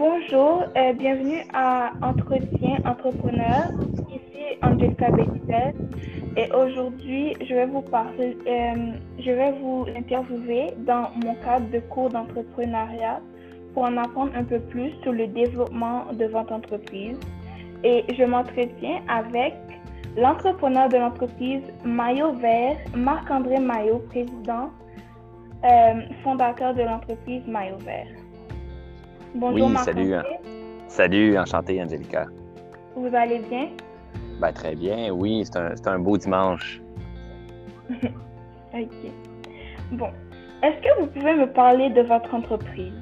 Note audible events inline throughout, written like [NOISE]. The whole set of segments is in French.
Bonjour, bienvenue à Entretien Entrepreneur. Ici Angelica Benitez et aujourd'hui je vais vous parler, euh, je vais vous interviewer dans mon cadre de cours d'entrepreneuriat pour en apprendre un peu plus sur le développement de votre entreprise. Et je m'entretiens avec l'entrepreneur de l'entreprise Maillot Vert, Marc-André Maillot, président, euh, fondateur de l'entreprise Maillot Vert. Bonjour, oui, salut. Salut, enchanté, Angelica. Vous allez bien? Ben, très bien, oui, c'est un, un, beau dimanche. [LAUGHS] OK. Bon, est-ce que vous pouvez me parler de votre entreprise?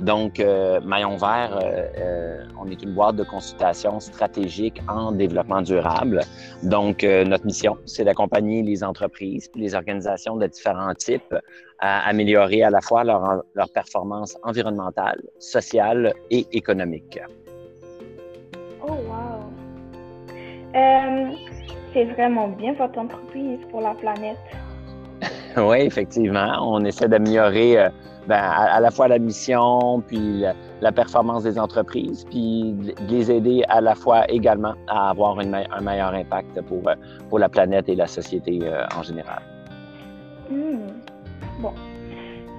Donc, euh, Maillon Vert, euh, euh, on est une boîte de consultation stratégique en développement durable. Donc, notre mission, c'est d'accompagner les entreprises les organisations de différents types à améliorer à la fois leur performance environnementale, sociale et économique. Oh, wow! c'est vraiment bien votre entreprise pour la planète. [LAUGHS] oui, effectivement. On essaie d'améliorer ben, à, la fois la mission, puis la, performance des entreprises, puis de les aider à la fois également à avoir un meilleur impact pour, euh, pour la planète et la société euh, en général. Hmm. Bon.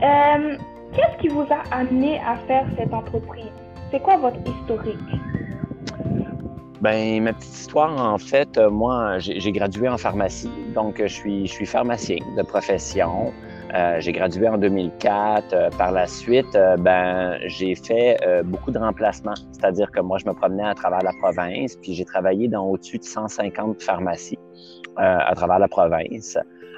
Euh, qu'est-ce qui vous a amené à faire cette entreprise? C'est quoi votre historique? Ben, ma petite histoire, en fait, moi, j'ai gradué en pharmacie, donc je suis, je suis pharmacien de profession. Euh, j'ai gradué en 2004. Euh, par la suite, euh, ben, j'ai fait beaucoup de remplacements. C'est-à-dire que moi, je me promenais à travers la province, puis j'ai travaillé dans au-dessus de 150 pharmacies à travers la province.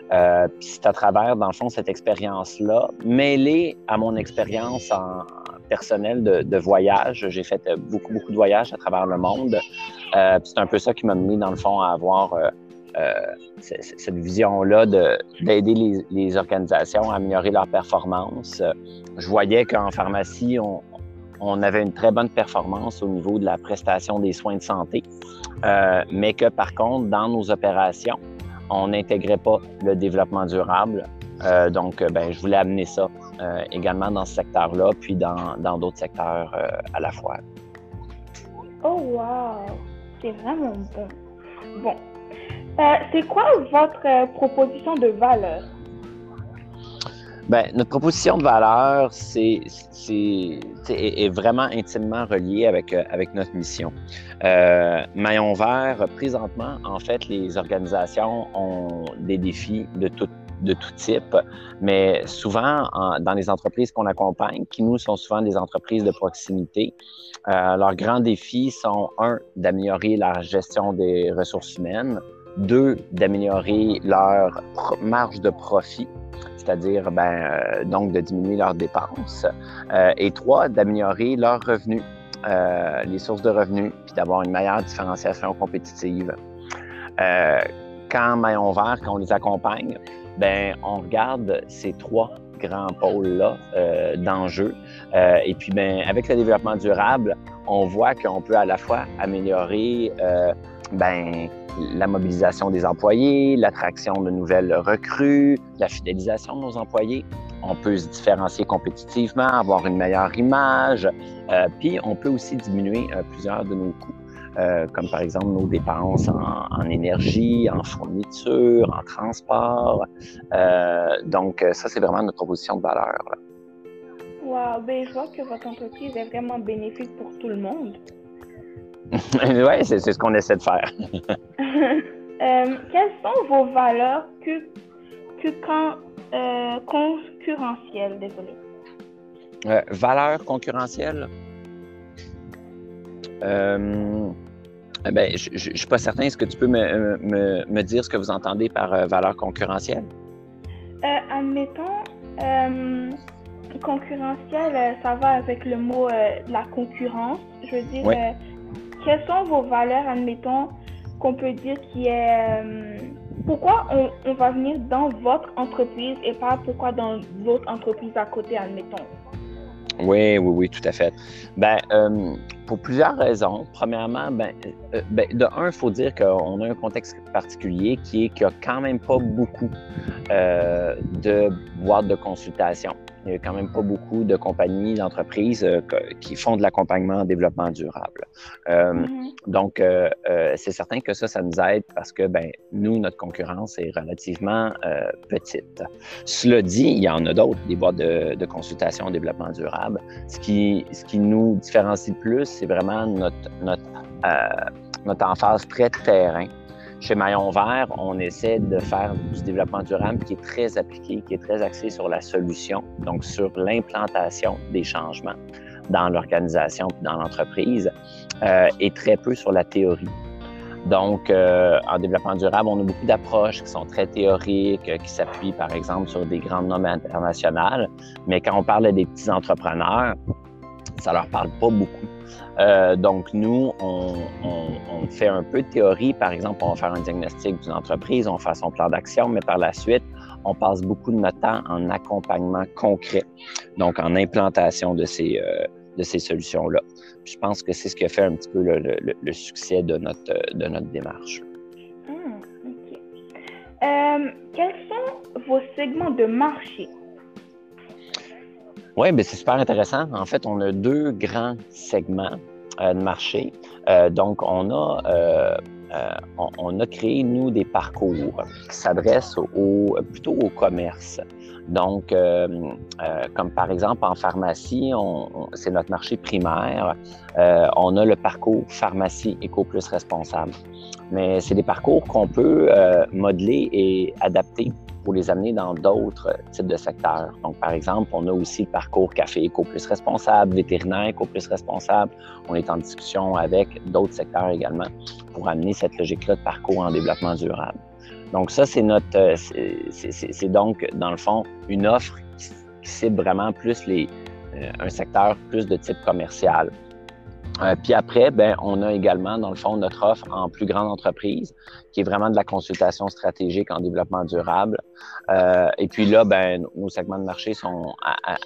puis c'est à travers, dans le fond, cette expérience-là, mêlée à mon expérience en personnelle de, voyage. J'ai fait beaucoup, beaucoup de voyages à travers le monde. c'est un peu ça qui m'a mené, dans le fond, à avoir euh, cette vision-là d'aider les, organisations à améliorer leur performance. Je voyais qu'en pharmacie, on, on, avait une très bonne performance au niveau de la prestation des soins de santé, euh, mais que par contre, dans nos opérations, on n'intégrait pas le développement durable. Euh, donc, ben, je voulais amener ça euh, également dans ce secteur-là, puis dans d'autres secteurs euh, à la fois. Oh, wow! C'est vraiment bon. Bon, euh, c'est quoi votre euh, proposition de valeur? Bien, notre proposition de valeur, c'est, est, vraiment intimement reliée avec, euh, avec notre mission. Maillon vert, présentement, en fait, les organisations ont des défis de tout, de tout type, mais souvent, dans les entreprises qu'on accompagne, qui nous sont souvent des entreprises de proximité, leurs grands défis sont, un, d'améliorer la gestion des ressources humaines, deux, d'améliorer leur marge de profit, c'est-à-dire ben, euh, donc de diminuer leurs dépenses. Euh, et trois, d'améliorer leurs revenus, euh, les sources de revenus, puis d'avoir une meilleure différenciation compétitive. quand Maillon Vert, quand on les accompagne, ben, on regarde ces trois grands pôles-là d'enjeux. et puis, ben, avec le développement durable, on voit qu'on peut à la fois améliorer ben, la mobilisation des employés, l'attraction de nouvelles recrues, la fidélisation de nos employés. On peut se différencier compétitivement, avoir une meilleure image, euh, puis on peut aussi diminuer euh, plusieurs de nos coûts, euh, comme par exemple nos dépenses en, énergie, en fourniture, en transport. donc ça, c'est vraiment notre proposition de valeur. Wow, ben, je vois que votre entreprise est vraiment bénéfique pour tout le monde. [LAUGHS] oui, c'est ce qu'on essaie de faire. [LAUGHS] Euh, quelles sont vos valeurs que, que quand, euh, concurrentielles? Désolé. Euh, valeurs concurrentielles? Euh, ben, je ne suis pas certain. Est-ce que tu peux me, me, me, dire ce que vous entendez par valeur concurrentielle? admettons, concurrentiel, ça va avec le mot la concurrence. Je veux dire, quelles sont vos valeurs, admettons, qu'on peut dire qui est... Euh, pourquoi on, va venir dans votre entreprise et pas pourquoi dans l'autre entreprise à côté, admettons? Oui, oui, oui, tout à fait. Ben, euh, pour plusieurs raisons. Premièrement, ben, euh, ben de un, il faut dire qu'on a un contexte particulier qui est qu'il n'y a quand même pas beaucoup de boîtes de consultation. Il n'y a quand même pas beaucoup de compagnies, d'entreprises euh, qui font de l'accompagnement en développement durable. Euh, mm-hmm. Donc, euh, c'est certain que ça, ça nous aide parce que ben, nous, notre concurrence est relativement petite. Cela dit, il y en a d'autres, des boîtes de, de, consultation en développement durable. Ce qui, ce qui nous différencie le plus, c'est vraiment notre, notre, notre emphase très terrain chez Maillon Vert, on essaie de faire du développement durable qui est très appliqué, qui est très axé sur la solution, donc sur l'implantation des changements dans l'organisation dans l'entreprise, euh, et très peu sur la théorie. Donc, euh, en développement durable, on a beaucoup d'approches qui sont très théoriques, qui s'appuient par exemple sur des grandes normes internationales, mais quand on parle des petits entrepreneurs, ça leur parle pas beaucoup. Euh, donc, nous, on, fait un peu de théorie. Par exemple, on va faire un diagnostic d'une entreprise, on fait son plan d'action, mais par la suite, on passe beaucoup de notre temps en accompagnement concret, donc en implantation de ces, euh, ces solutions-là. Je pense que c'est ce qui a fait un petit peu le, succès de notre, de notre démarche. Hmm, euh, quels sont vos segments de marché? Oui, ben, c'est super intéressant. En fait, on a deux grands segments euh, de marché. Euh, donc, on a, euh, on, a créé, nous, des parcours qui s'adressent au, plutôt au commerce. Donc, comme par exemple en pharmacie, c'est notre marché primaire. on a le parcours pharmacie éco plus responsable. Mais c'est des parcours qu'on peut modeler et adapter pour les amener dans d'autres types de secteurs. Donc, par exemple, on a aussi le parcours café éco plus responsable, vétérinaire éco plus responsable. On est en discussion avec d'autres secteurs également pour amener cette logique-là de parcours en développement durable. Donc, ça, c'est notre, euh, c'est donc, dans le fond, une offre qui, cible vraiment plus les, euh, un secteur plus de type commercial. Euh, puis après, ben, on a également, dans le fond, notre offre en plus grande entreprise, qui est vraiment de la consultation stratégique en développement durable. Euh, et puis là, ben, nos segments de marché sont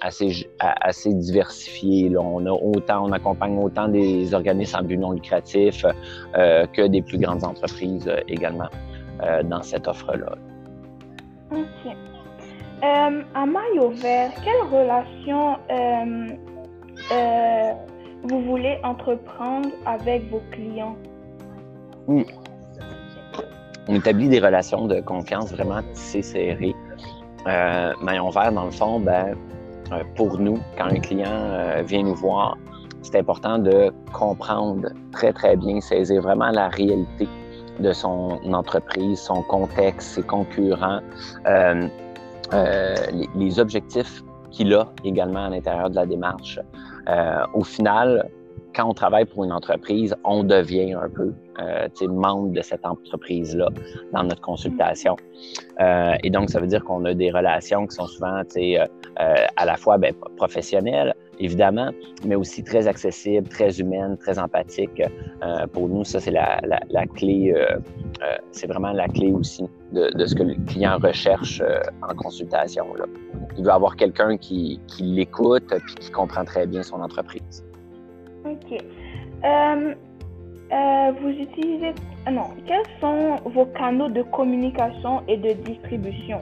assez, assez diversifiés. Là. On a autant, on accompagne autant des organismes en but non lucratif euh, que des plus grandes entreprises euh, également euh, dans cette offre-là. OK. À maillot vert, quelle relation vous voulez entreprendre avec vos clients? On établit des relations de confiance vraiment tissées serrées. Euh, maillon vert, dans le fond, ben, euh, pour nous, quand un client euh, vient nous voir, c'est important de comprendre très, très bien, saisir vraiment la réalité de son entreprise, son contexte, ses concurrents, euh, les, objectifs qu'il a également à l'intérieur de la démarche. Euh, au final, quand on travaille pour une entreprise, on devient un peu euh, membre de cette entreprise-là dans notre consultation. Euh, et donc, ça veut dire qu'on a des relations qui sont souvent à la fois ben, professionnelles, évidemment, mais aussi très accessibles, très humaines, très empathiques. Pour nous, ça, c'est la, clé, c'est vraiment la clé aussi de, de, ce que le client recherche en consultation. Là. Il veut avoir quelqu'un qui, qui l'écoute et qui comprend très bien son entreprise. OK. Euh, euh, vous utilisez. Ah non. Quels sont vos canaux de communication et de distribution?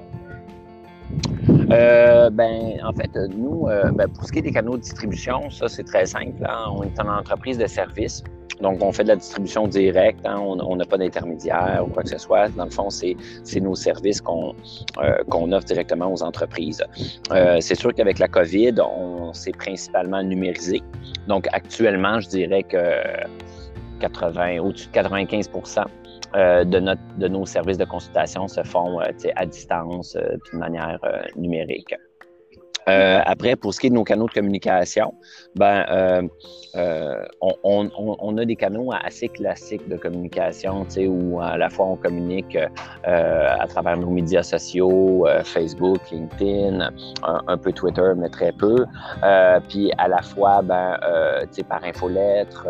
Euh, ben, en fait, nous, ben, pour ce qui est des canaux de distribution, ça, c'est très simple. Hein. On est une entreprise de service. Donc, on fait de la distribution directe, hein. on n'a pas d'intermédiaire ou quoi que ce soit. Dans le fond, c'est nos services qu'on qu'on offre directement aux entreprises. c'est sûr qu'avec la COVID, on s'est principalement numérisé. Donc, actuellement, je dirais que 80, au-dessus de 95 euh, de, notre, de nos services de consultation se font euh, à distance, euh, de manière numérique. Euh, après, pour ce qui est de nos canaux de communication, ben, euh, euh, on, a des canaux assez classiques de communication, où à la fois on communique à travers nos médias sociaux, Facebook, LinkedIn, un, peu Twitter, mais très peu. puis à la fois, ben, par infolettre.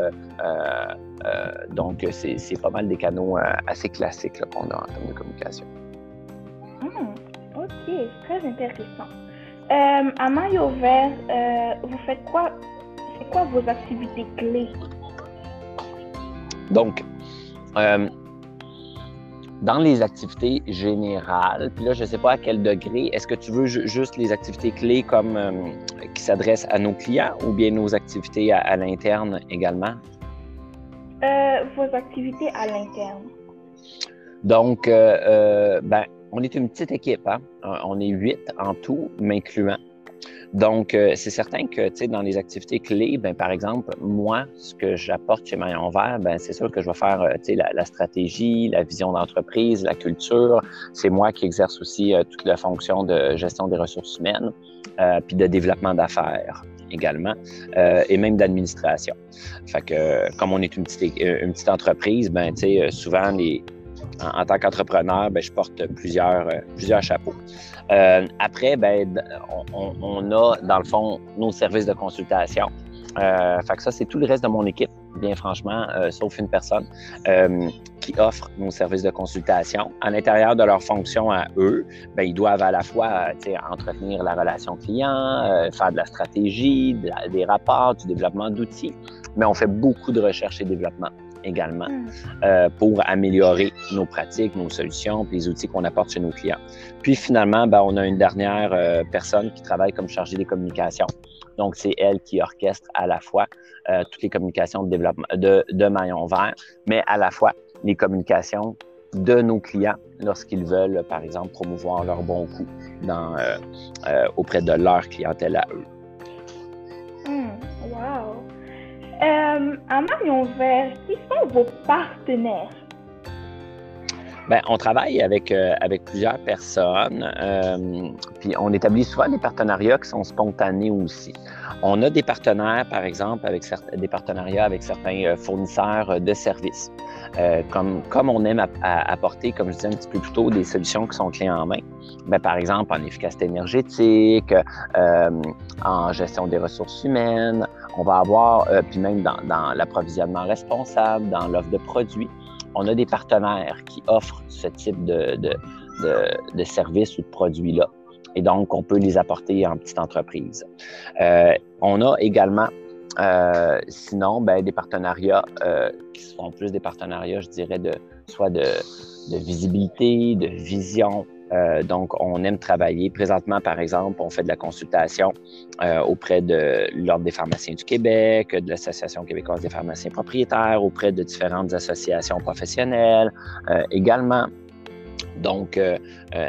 donc, c'est pas mal des canaux assez classiques qu'on a en termes de communication. Hmm, OK, très intéressant. Euh, à Maillot Vert, euh, vous faites quoi? C'est quoi vos activités clés? Donc, euh, dans les activités générales, puis là, je ne sais pas à quel degré, est-ce que tu veux juste les activités clés comme euh, qui s'adressent à nos clients ou bien nos activités à, l'interne également? Euh, vos activités à l'interne. Donc, ben, on est une petite équipe, hein? On est huit en tout, m'incluant. Donc, euh, c'est certain que, dans les activités clés, ben, par exemple, moi, ce que j'apporte chez Maillon Vert, ben, c'est sûr que je vais faire, euh, la, stratégie, la vision d'entreprise, la culture. C'est moi qui exerce aussi euh, toute la fonction de gestion des ressources humaines, puis de développement d'affaires également, et même d'administration. Comme on est une petite, une petite entreprise, ben, souvent, les, en, tant qu'entrepreneur, ben, je porte plusieurs, plusieurs chapeaux. Euh, après, ben, on, a, dans le fond, nos services de consultation. Euh, fait que ça, c'est tout le reste de mon équipe, bien franchement, euh, sauf une personne euh, qui offre nos services de consultation. À l'intérieur de leur fonction à eux, ben, ils doivent à la fois entretenir la relation client, faire de la stratégie, des rapports, du développement d'outils, mais on fait beaucoup de recherche et développement également hmm. euh, pour améliorer nos pratiques, nos solutions, puis les outils qu'on apporte chez nos clients. Puis finalement, ben, on a une dernière euh, personne qui travaille comme chargée des communications. Donc, c'est elle qui orchestre à la fois euh, toutes les communications de développement de, de Maillon Vert, mais à la fois les communications de nos clients lorsqu'ils veulent, par exemple, promouvoir leur bon coup dans, auprès de leur clientèle à eux. Euh, à Marion Vert, qui sont vos partenaires? Bien, on travaille avec, euh, avec plusieurs personnes, euh, puis on établit souvent des partenariats qui sont spontanés aussi. On a des partenaires, par exemple, avec des partenariats avec certains fournisseurs de services, comme, comme on aime apporter, comme je disais un petit peu plus tôt, des solutions qui sont clés en main. Bien, par exemple, en efficacité énergétique, en gestion des ressources humaines, on va avoir, euh, puis même dans, l'approvisionnement responsable, dans l'offre de produits, on a des partenaires qui offrent ce type de, de, services ou de produits-là. Et donc, on peut les apporter en petite entreprise. Euh, on a également, euh, sinon, ben, des partenariats qui sont plus des partenariats, je dirais, de soit de visibilité, de vision, euh, donc, on aime travailler. Présentement, par exemple, on fait de la consultation euh, auprès de l'Ordre des pharmaciens du Québec, de l'Association québécoise des pharmaciens propriétaires, auprès de différentes associations professionnelles euh, également. Donc,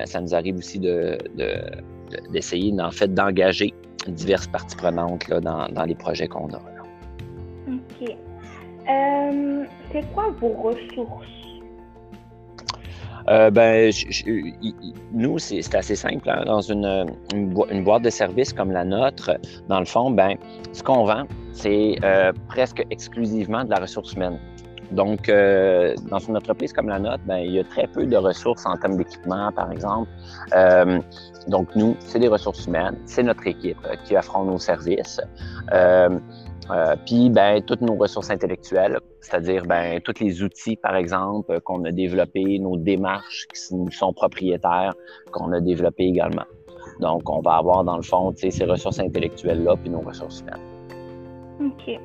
ça nous arrive aussi d'essayer, de, en fait, d'engager diverses parties prenantes là, dans, dans, les projets qu'on a. OK. c'est quoi vos ressources? Euh, ben, nous, c'est assez simple. Hein. Dans une, une, boîte de service comme la nôtre, dans le fond, ben, ce qu'on vend, c'est euh, presque exclusivement de la ressource humaine. Donc, euh, dans une entreprise comme la nôtre, ben, il y a très peu de ressources en termes d'équipement, par exemple. donc, nous, c'est des ressources humaines, c'est notre équipe qui offre nos services. Euh, puis, ben, toutes nos ressources intellectuelles, c'est-à-dire ben, tous les outils, par exemple, qu'on a développés, nos démarches qui nous sont propriétaires, qu'on a développés également. Donc, on va avoir, dans le fond, ces ressources intellectuelles-là, puis nos ressources humaines. OK.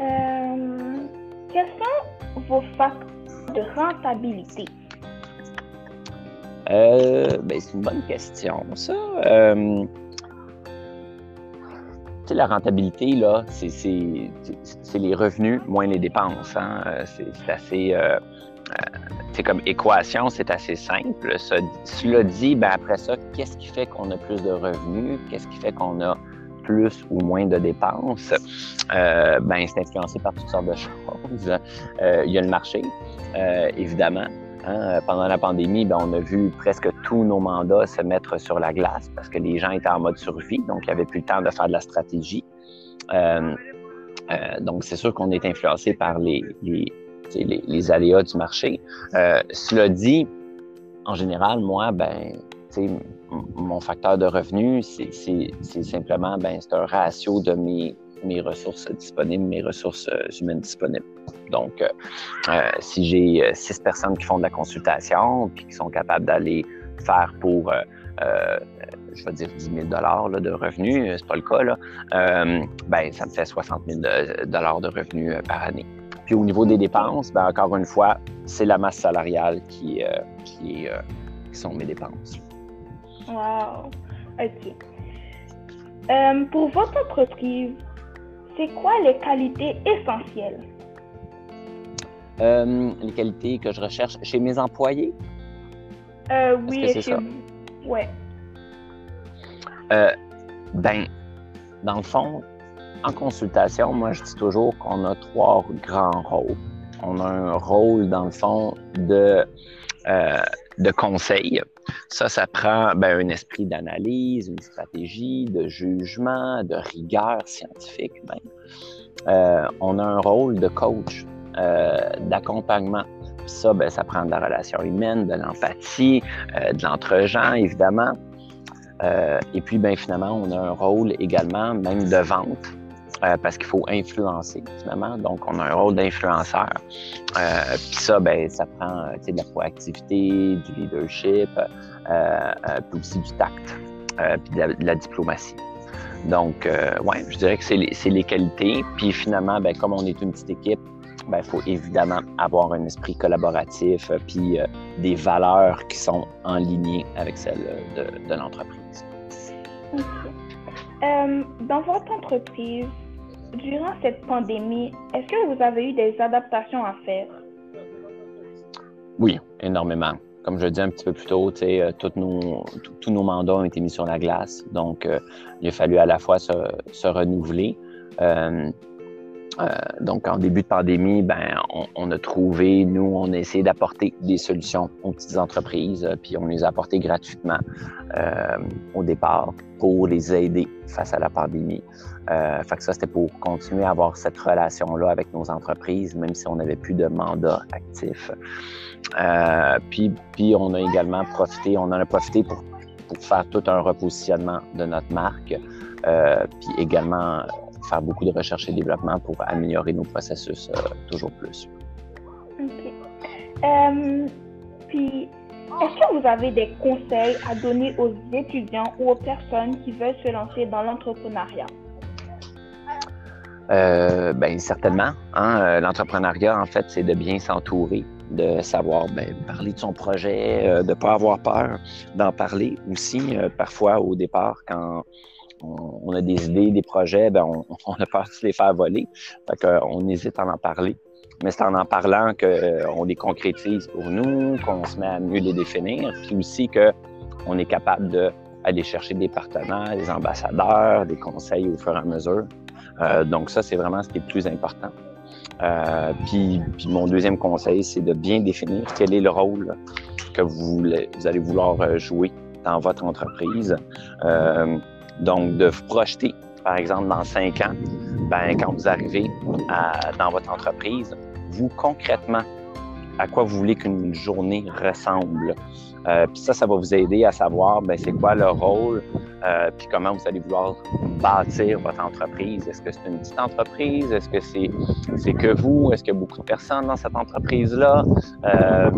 Euh, quels sont vos facteurs de rentabilité? Euh, ben, c'est une bonne question, ça. La rentabilité, là, c'est les revenus moins les dépenses. Hein. Euh, c'est assez. Euh, c'est euh, comme équation, c'est assez simple. cela dit, ben après ça, qu'est-ce qui fait qu'on a plus de revenus? Qu'est-ce qui fait qu'on a plus ou moins de dépenses? Ben, c'est influencé par toutes sortes de choses. Il y a le marché, évidemment. Hein, pendant la pandémie, ben, on a vu presque tous nos mandats se mettre sur la glace parce que les gens étaient en mode survie, donc il n'y avait plus le temps de faire de la stratégie. Euh, euh, donc, c'est sûr qu'on est influencé par les, aléas du marché. Euh, cela dit, en général, moi, ben, mon facteur de revenu, c'est simplement ben, un ratio de mes, mes ressources disponibles, mes ressources humaines disponibles. Donc, euh, euh, si j'ai euh, six personnes qui font de la consultation, puis qui sont capables d'aller faire pour, je vais dire 10 000 de revenus, c'est pas le cas, là, ben, ça me fait 60 000 de revenus par année. Puis au niveau des dépenses, ben, encore une fois, c'est la masse salariale qui, qui sont mes dépenses. Wow. OK. pour votre entreprise, c'est quoi les qualités essentielles? les qualités que je recherche chez mes employés? Euh, oui, chez vous. Ouais. Euh, ben, dans le fond, en consultation, moi, je dis toujours qu'on a trois grands rôles. On a un rôle, dans le fond, de, euh, de conseil. Ça, ça prend ben, un esprit d'analyse, une stratégie, de jugement, de rigueur scientifique. Euh, on a un rôle de coach, euh, d'accompagnement. Ça, ben, ça prend de la relation humaine, de l'empathie, euh, de l'entre-gens, évidemment. Et puis, ben, finalement, on a un rôle également, même de vente, euh, parce qu'il faut influencer, finalement. Donc, on a un rôle d'influenceur. Euh, puis ça, ben, ça prend de la proactivité, du leadership, puis aussi du tact, puis de la, diplomatie. Donc, ouais, je dirais que c'est les, les, qualités. Puis finalement, ben, comme on est une petite équipe, il ben, faut évidemment avoir un esprit collaboratif euh, puis euh, des valeurs qui sont en ligne avec celles de, l'entreprise. Euh, dans votre entreprise, durant cette pandémie, est-ce que vous avez eu des adaptations à faire? Oui, énormément. Comme je disais un petit peu plus tôt, tous nos, tous nos mandats ont été mis sur la glace. Donc, il a fallu à la fois se, se renouveler. Euh, donc, en début de pandémie, ben, on, a trouvé, nous, on a essayé d'apporter des solutions aux petites entreprises, euh, puis on les a apportées gratuitement euh, au départ pour les aider face à la pandémie. Euh, fait que ça, c'était pour continuer à avoir cette relation-là avec nos entreprises, même si on n'avait plus de mandat actif. Euh, puis, puis, on a également profité, on en a profité pour, pour faire tout un repositionnement de notre marque, euh, puis également faire beaucoup de recherche et développement pour améliorer nos processus euh, toujours plus. OK. Euh, puis, est-ce que vous avez des conseils à donner aux étudiants ou aux personnes qui veulent se lancer dans l'entrepreneuriat? Euh, ben, certainement. Hein, l'entrepreneuriat, en fait, c'est de bien s'entourer, de savoir ben, parler de son projet, de ne pas avoir peur d'en parler aussi. parfois, au départ, quand on, a des idées, des projets, ben [LAUGHS] on, a peur de se les faire voler. Fait on hésite à en parler. Mais c'est en en parlant qu'on euh, les concrétise pour nous, qu'on se met à mieux les définir, puis aussi qu'on est capable d'aller chercher des partenaires, des ambassadeurs, des conseils au fur et à mesure. Euh, donc ça, c'est vraiment ce qui est le plus important. Euh, puis, mon deuxième conseil, c'est de bien définir quel est le rôle que vous allez vouloir jouer dans votre entreprise. Donc, de vous projeter, par exemple, dans cinq ans, ben, quand vous arrivez dans votre entreprise, vous concrètement, à quoi vous voulez qu'une journée ressemble? Euh, puis ça, ça va vous aider à savoir ben, c'est quoi le rôle, euh, puis comment vous allez vouloir bâtir votre entreprise. Est-ce que c'est une petite entreprise? Est-ce que c'est, que vous? Est-ce qu'il y a beaucoup de personnes dans cette entreprise-là? Euh,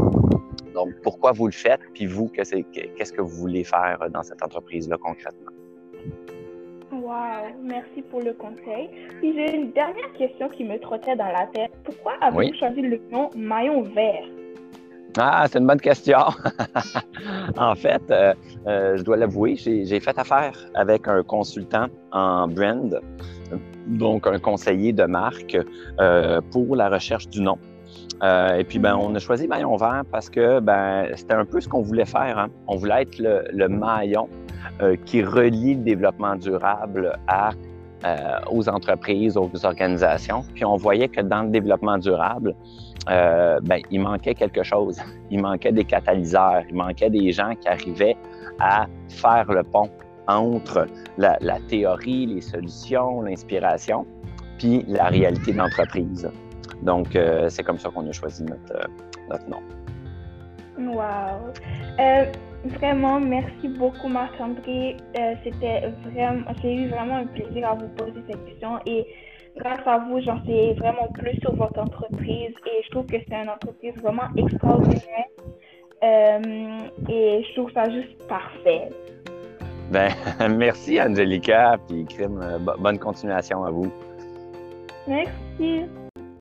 donc, pourquoi vous le faites? Puis vous, qu'est-ce que vous voulez faire dans cette entreprise-là concrètement? Wow, merci pour le conseil. Puis j'ai une dernière question qui me trottait dans la tête. Pourquoi avez-vous choisi le nom Maillon Vert? Ah, c'est une bonne question. [LAUGHS] en fait, euh, euh, je dois l'avouer, j'ai fait affaire avec un consultant en brand, donc un conseiller de marque euh, pour la recherche du nom. et puis, ben, on a choisi Maillon Vert parce que ben, c'était un peu ce qu'on voulait faire. Hein. On voulait être le, le maillon euh, qui relie le développement durable euh, aux entreprises, aux organisations. Puis on voyait que dans le développement durable, euh, ben, il manquait quelque chose. [LAUGHS] Il manquait des catalyseurs, il manquait des gens qui arrivaient à faire le pont entre la, théorie, les solutions, l'inspiration, puis la réalité de l'entreprise. Donc, c'est comme ça qu'on a choisi notre nom. Wow! Vraiment, merci beaucoup Marc-André. Euh, c'était vraiment, j'ai eu vraiment un plaisir à vous poser cette question et grâce à vous, j'en sais vraiment plus sur votre entreprise et je trouve que c'est une entreprise vraiment extraordinaire euh, et je trouve ça juste parfait. Ben, [LAUGHS] merci Angelica, puis Krim, bonne continuation à vous. Merci.